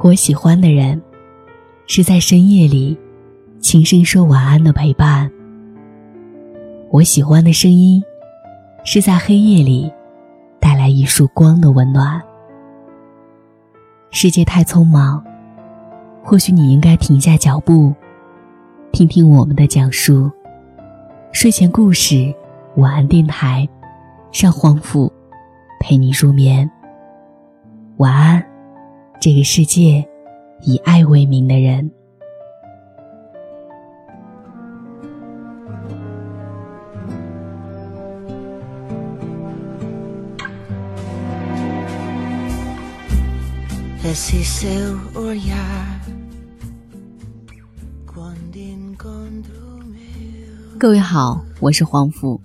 我喜欢的人，是在深夜里轻声说晚安的陪伴。我喜欢的声音，是在黑夜里带来一束光的温暖。世界太匆忙，或许你应该停下脚步，听听我们的讲述。睡前故事，晚安电台，让黄甫陪你入眠。晚安，这个世界以爱为名的人。各位好，我是黄甫，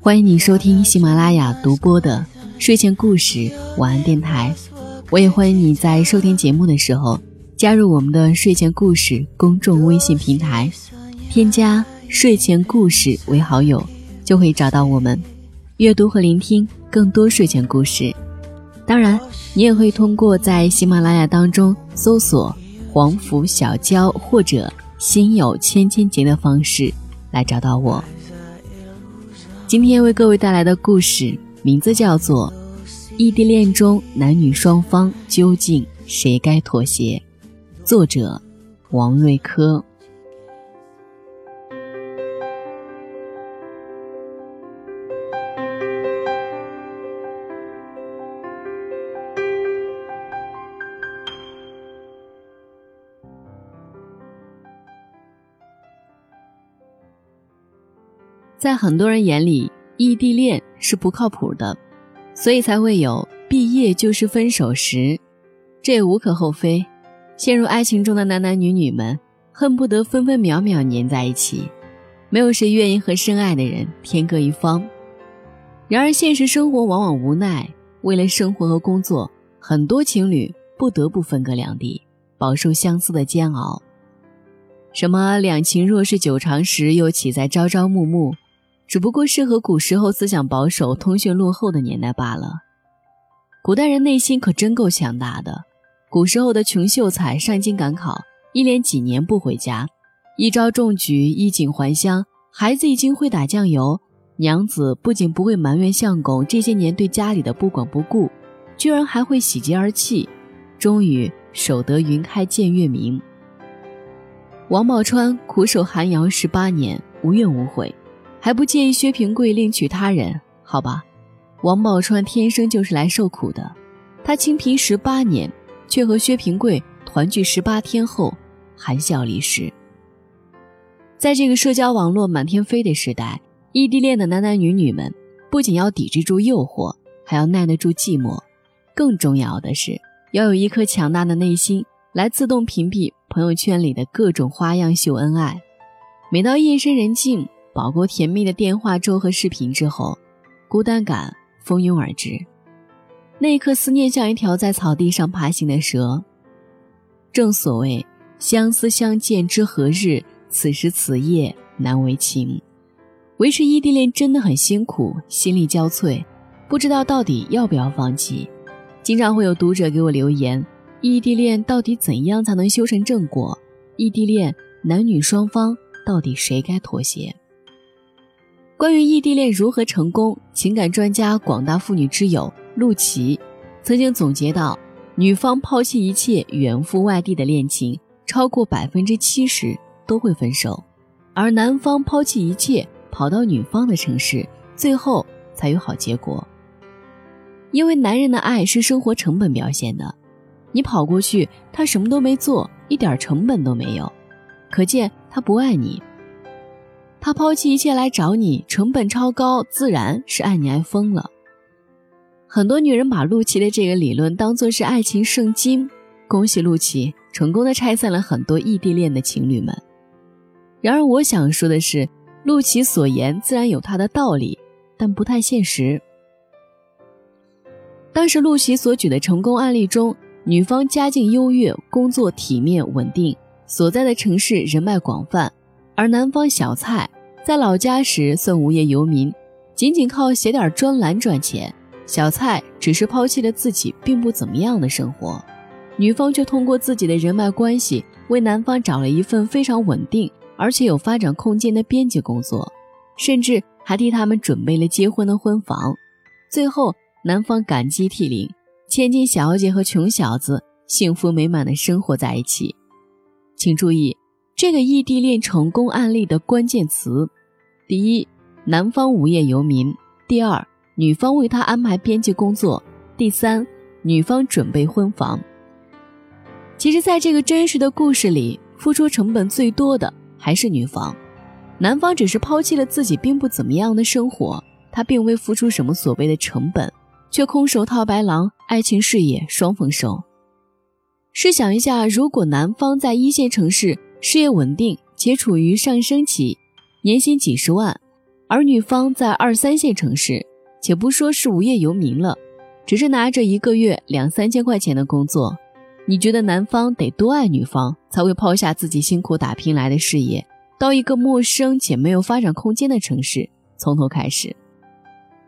欢迎你收听喜马拉雅独播的睡前故事晚安电台。我也欢迎你在收听节目的时候加入我们的睡前故事公众微信平台，添加睡前故事为好友，就会找到我们，阅读和聆听更多睡前故事。当然，你也会通过在喜马拉雅当中搜索“黄甫小娇”或者“心有千千结”的方式。来找到我。今天为各位带来的故事名字叫做《异地恋中男女双方究竟谁该妥协》，作者王瑞科。在很多人眼里，异地恋是不靠谱的，所以才会有“毕业就是分手”时，这也无可厚非。陷入爱情中的男男女女们恨不得分分秒秒粘在一起，没有谁愿意和深爱的人天各一方。然而，现实生活往往无奈，为了生活和工作，很多情侣不得不分隔两地，饱受相思的煎熬。什么“两情若是久长时，又岂在朝朝暮暮”。只不过是和古时候思想保守、通讯落后的年代罢了。古代人内心可真够强大的。古时候的穷秀才上京赶考，一连几年不回家，一朝中举，衣锦还乡。孩子已经会打酱油，娘子不仅不会埋怨相公这些年对家里的不管不顾，居然还会喜极而泣。终于守得云开见月明。王宝钏苦守寒窑十八年，无怨无悔。还不介意薛平贵另娶他人？好吧，王宝钏天生就是来受苦的。她清贫十八年，却和薛平贵团聚十八天后，含笑离世。在这个社交网络满天飞的时代，异地恋的男男女女们不仅要抵制住诱惑，还要耐得住寂寞，更重要的是要有一颗强大的内心，来自动屏蔽朋友圈里的各种花样秀恩爱。每到夜深人静。饱过甜蜜的电话粥和视频之后，孤单感蜂拥而至。那一刻，思念像一条在草地上爬行的蛇。正所谓“相思相见知何日，此时此夜难为情”。维持异地恋真的很辛苦，心力交瘁，不知道到底要不要放弃。经常会有读者给我留言：异地恋到底怎样才能修成正果？异地恋男女双方到底谁该妥协？关于异地恋如何成功，情感专家、广大妇女之友陆琪曾经总结到：女方抛弃一切远赴外地的恋情，超过百分之七十都会分手；而男方抛弃一切跑到女方的城市，最后才有好结果。因为男人的爱是生活成本表现的，你跑过去，他什么都没做，一点成本都没有，可见他不爱你。他抛弃一切来找你，成本超高，自然是爱你爱疯了。很多女人把陆琪的这个理论当做是爱情圣经，恭喜陆琪成功的拆散了很多异地恋的情侣们。然而，我想说的是，陆琪所言自然有他的道理，但不太现实。当时陆琪所举的成功案例中，女方家境优越，工作体面稳定，所在的城市人脉广泛。而男方小蔡在老家时算无业游民，仅仅靠写点专栏赚钱。小蔡只是抛弃了自己并不怎么样的生活，女方却通过自己的人脉关系为男方找了一份非常稳定而且有发展空间的编辑工作，甚至还替他们准备了结婚的婚房。最后，男方感激涕零，千金小姐和穷小子幸福美满的生活在一起。请注意，这个异地恋成功案例的关键词：第一，男方无业游民；第二，女方为他安排编辑工作；第三，女方准备婚房。其实，在这个真实的故事里，付出成本最多的还是女方，男方只是抛弃了自己并不怎么样的生活，他并未付出什么所谓的成本，却空手套白狼，爱情事业双丰收。试想一下，如果男方在一线城市事业稳定且处于上升期，年薪几十万，而女方在二三线城市，且不说是无业游民了，只是拿着一个月两三千块钱的工作。你觉得男方得多爱女方，才会抛下自己辛苦打拼来的事业，到一个陌生且没有发展空间的城市，从头开始？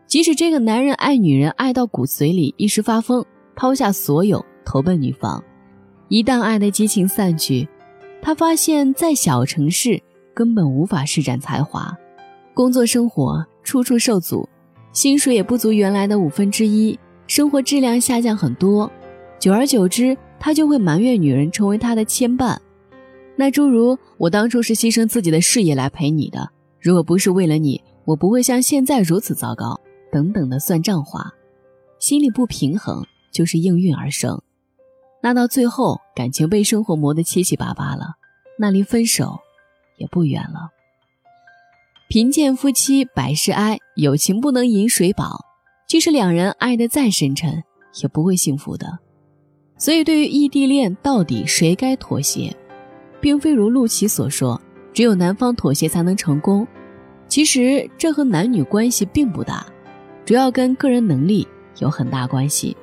即使这个男人爱女人爱到骨髓里，一时发疯，抛下所有投奔女方，一旦爱的激情散去，他发现，在小城市根本无法施展才华，工作生活处处受阻，薪水也不足原来的五分之一，生活质量下降很多，久而久之。他就会埋怨女人成为他的牵绊，那诸如我当初是牺牲自己的事业来陪你的，如果不是为了你，我不会像现在如此糟糕。等等的算账话，心里不平衡就是应运而生，那到最后感情被生活磨得七七八八了，那离分手也不远了。贫贱夫妻百事哀，有情不能饮水饱，即使两人爱得再深沉，也不会幸福的。所以，对于异地恋，到底谁该妥协，并非如陆琪所说，只有男方妥协才能成功。其实，这和男女关系并不大，主要跟个人能力有很大关系。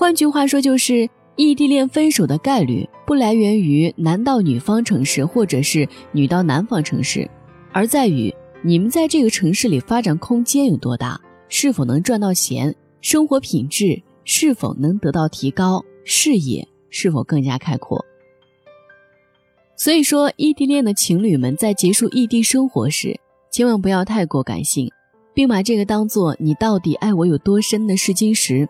换句话说，就是异地恋分手的概率不来源于男到女方城市，或者是女到男方城市，而在于你们在这个城市里发展空间有多大，是否能赚到钱，生活品质。是否能得到提高，视野是否更加开阔？所以说，异地恋的情侣们在结束异地生活时，千万不要太过感性，并把这个当做你到底爱我有多深的试金石。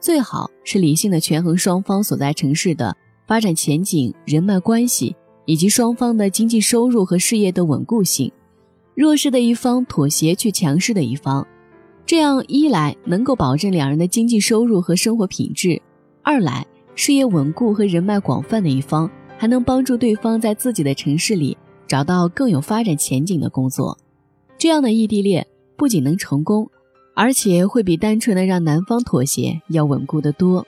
最好是理性的权衡双方所在城市的发展前景、人脉关系以及双方的经济收入和事业的稳固性。弱势的一方妥协去强势的一方。这样一来能够保证两人的经济收入和生活品质，二来事业稳固和人脉广泛的一方还能帮助对方在自己的城市里找到更有发展前景的工作。这样的异地恋不仅能成功，而且会比单纯的让男方妥协要稳固得多。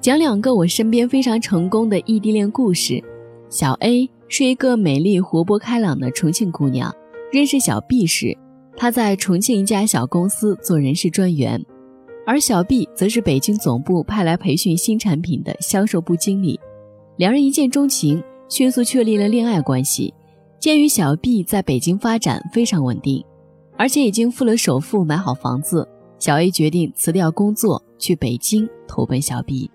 讲两个我身边非常成功的异地恋故事。小 A 是一个美丽、活泼、开朗的重庆姑娘。认识小 B 时，他在重庆一家小公司做人事专员，而小 B 则是北京总部派来培训新产品的销售部经理。两人一见钟情，迅速确立了恋爱关系。鉴于小 B 在北京发展非常稳定，而且已经付了首付买好房子，小 A 决定辞掉工作去北京投奔小 B。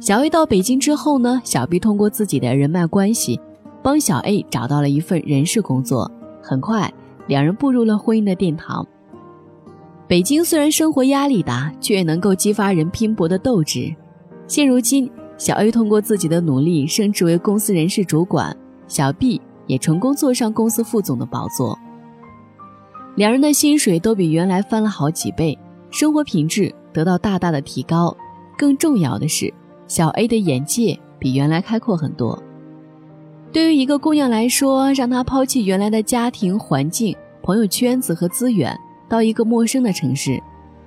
小 A 到北京之后呢，小 B 通过自己的人脉关系，帮小 A 找到了一份人事工作。很快，两人步入了婚姻的殿堂。北京虽然生活压力大，却也能够激发人拼搏的斗志。现如今，小 A 通过自己的努力升职为公司人事主管，小 B 也成功坐上公司副总的宝座。两人的薪水都比原来翻了好几倍，生活品质得到大大的提高。更重要的是。小 A 的眼界比原来开阔很多。对于一个姑娘来说，让她抛弃原来的家庭环境、朋友圈子和资源，到一个陌生的城市，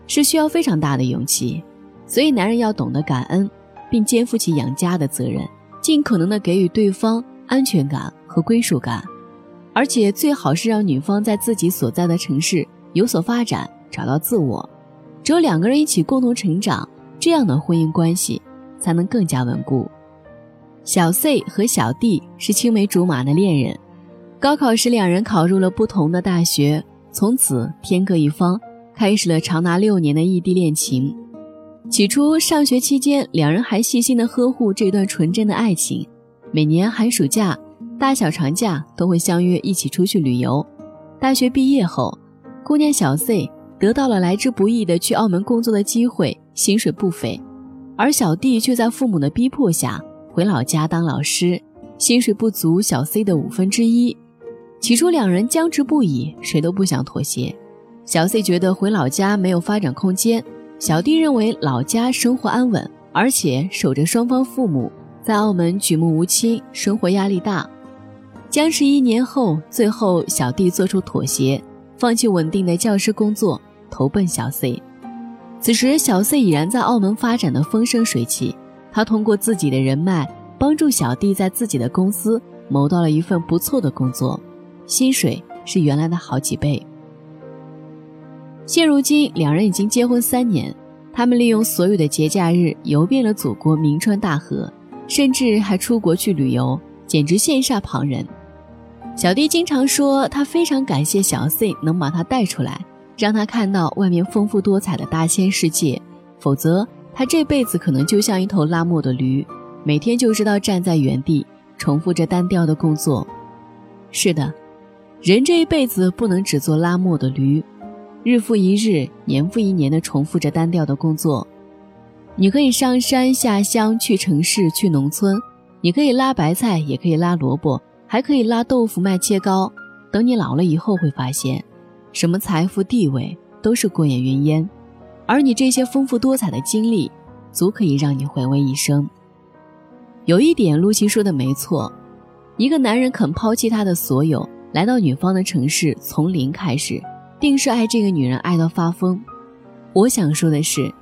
是需要非常大的勇气。所以，男人要懂得感恩，并肩负起养家的责任，尽可能的给予对方安全感和归属感，而且最好是让女方在自己所在的城市有所发展，找到自我。只有两个人一起共同成长。这样的婚姻关系才能更加稳固。小 C 和小 D 是青梅竹马的恋人，高考时两人考入了不同的大学，从此天各一方，开始了长达六年的异地恋情。起初上学期间，两人还细心的呵护这段纯真的爱情，每年寒暑假、大小长假都会相约一起出去旅游。大学毕业后，姑娘小 C 得到了来之不易的去澳门工作的机会，薪水不菲，而小弟却在父母的逼迫下。回老家当老师，薪水不足小 C 的五分之一。起初两人僵持不已，谁都不想妥协。小 C 觉得回老家没有发展空间，小弟认为老家生活安稳，而且守着双方父母，在澳门举目无亲，生活压力大。僵持一年后，最后小弟做出妥协，放弃稳定的教师工作，投奔小 C。此时小 C 已然在澳门发展的风生水起。他通过自己的人脉，帮助小弟在自己的公司谋到了一份不错的工作，薪水是原来的好几倍。现如今，两人已经结婚三年，他们利用所有的节假日游遍了祖国名川大河，甚至还出国去旅游，简直羡煞旁人。小弟经常说，他非常感谢小 C 能把他带出来，让他看到外面丰富多彩的大千世界，否则。他这辈子可能就像一头拉磨的驴，每天就知道站在原地重复着单调的工作。是的，人这一辈子不能只做拉磨的驴，日复一日、年复一年的重复着单调的工作。你可以上山下乡，去城市，去农村；你可以拉白菜，也可以拉萝卜，还可以拉豆腐卖切糕。等你老了以后，会发现，什么财富地位都是过眼云烟。而你这些丰富多彩的经历，足可以让你回味一生。有一点，露西说的没错，一个男人肯抛弃他的所有，来到女方的城市，从零开始，定是爱这个女人爱到发疯。我想说的是，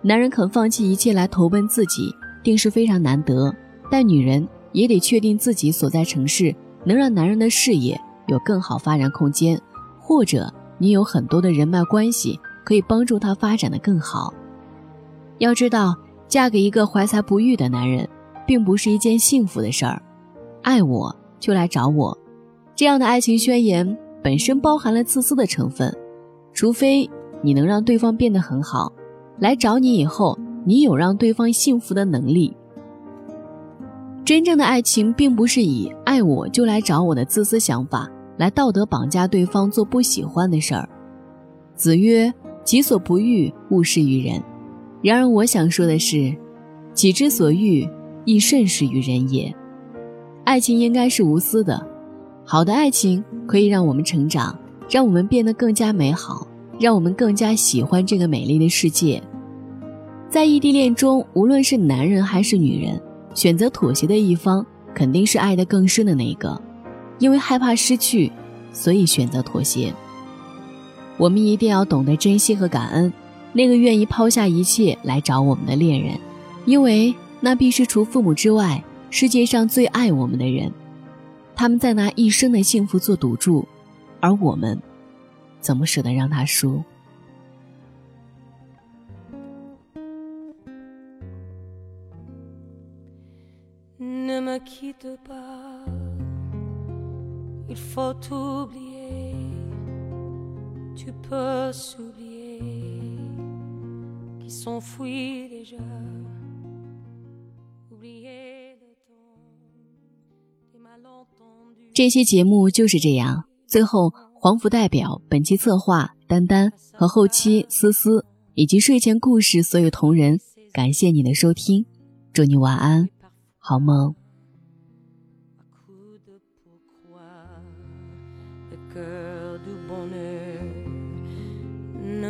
男人肯放弃一切来投奔自己，定是非常难得。但女人也得确定自己所在城市能让男人的事业有更好发展空间，或者你有很多的人脉关系。可以帮助她发展的更好。要知道，嫁给一个怀才不遇的男人，并不是一件幸福的事儿。爱我就来找我，这样的爱情宣言本身包含了自私的成分。除非你能让对方变得很好，来找你以后，你有让对方幸福的能力。真正的爱情，并不是以爱我就来找我的自私想法来道德绑架对方做不喜欢的事儿。子曰。己所不欲，勿施于人。然而，我想说的是，己之所欲，亦甚施于人也。爱情应该是无私的，好的爱情可以让我们成长，让我们变得更加美好，让我们更加喜欢这个美丽的世界。在异地恋中，无论是男人还是女人，选择妥协的一方肯定是爱得更深的那一个，因为害怕失去，所以选择妥协。我们一定要懂得珍惜和感恩那个愿意抛下一切来找我们的恋人，因为那必是除父母之外世界上最爱我们的人。他们在拿一生的幸福做赌注，而我们怎么舍得让他输？这期节目就是这样。最后，黄甫代表本期策划丹丹和后期思思以及睡前故事所有同仁，感谢你的收听，祝你晚安，好梦。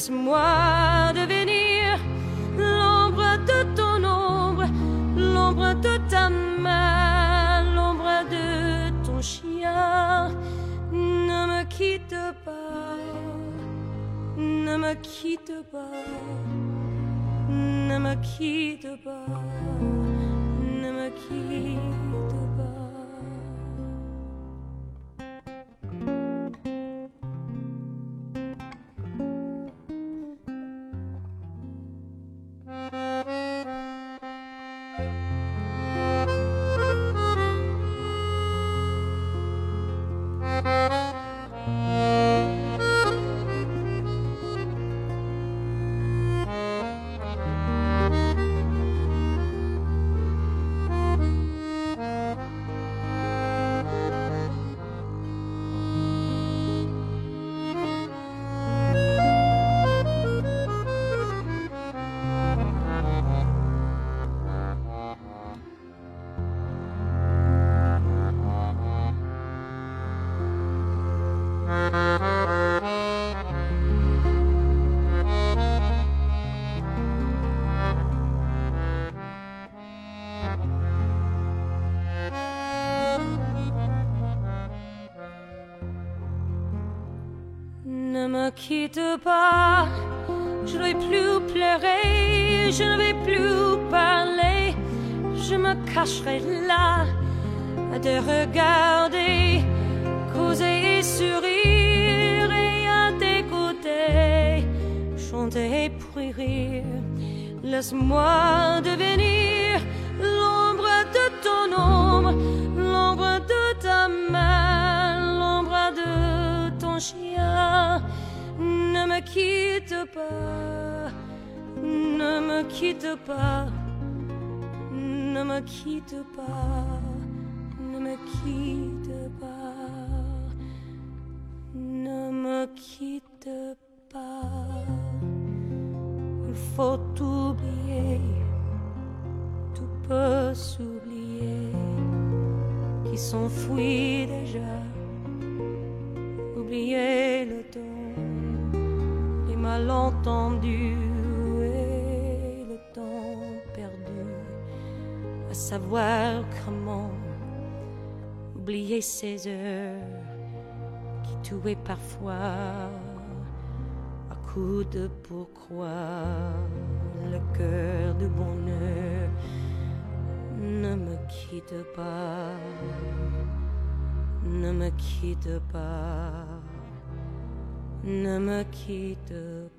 Laisse-moi devenir l'ombre de ton ombre, l'ombre de ta main, l'ombre de ton chien. Ne me quitte pas, ne me quitte pas, ne me quitte pas, ne me quitte pas. Quitte pas, je ne vais plus pleurer, je ne vais plus parler, je me cacherai là à te regarder, causer et sourire et à t'écouter, chanter et puis rire. Laisse-moi devenir l'ombre de ton ombre, l'ombre de ta main, l'ombre de ton chien. Ne me quitte pas, ne me quitte pas, ne me quitte pas, ne me quitte pas, ne me quitte pas. Il faut oublier, tout peut s'oublier, qui s'enfuit déjà. Et le temps perdu, à savoir comment oublier ces heures qui tuaient parfois à coups de pourquoi. Le cœur de bonheur ne me quitte pas, ne me quitte pas, ne me quitte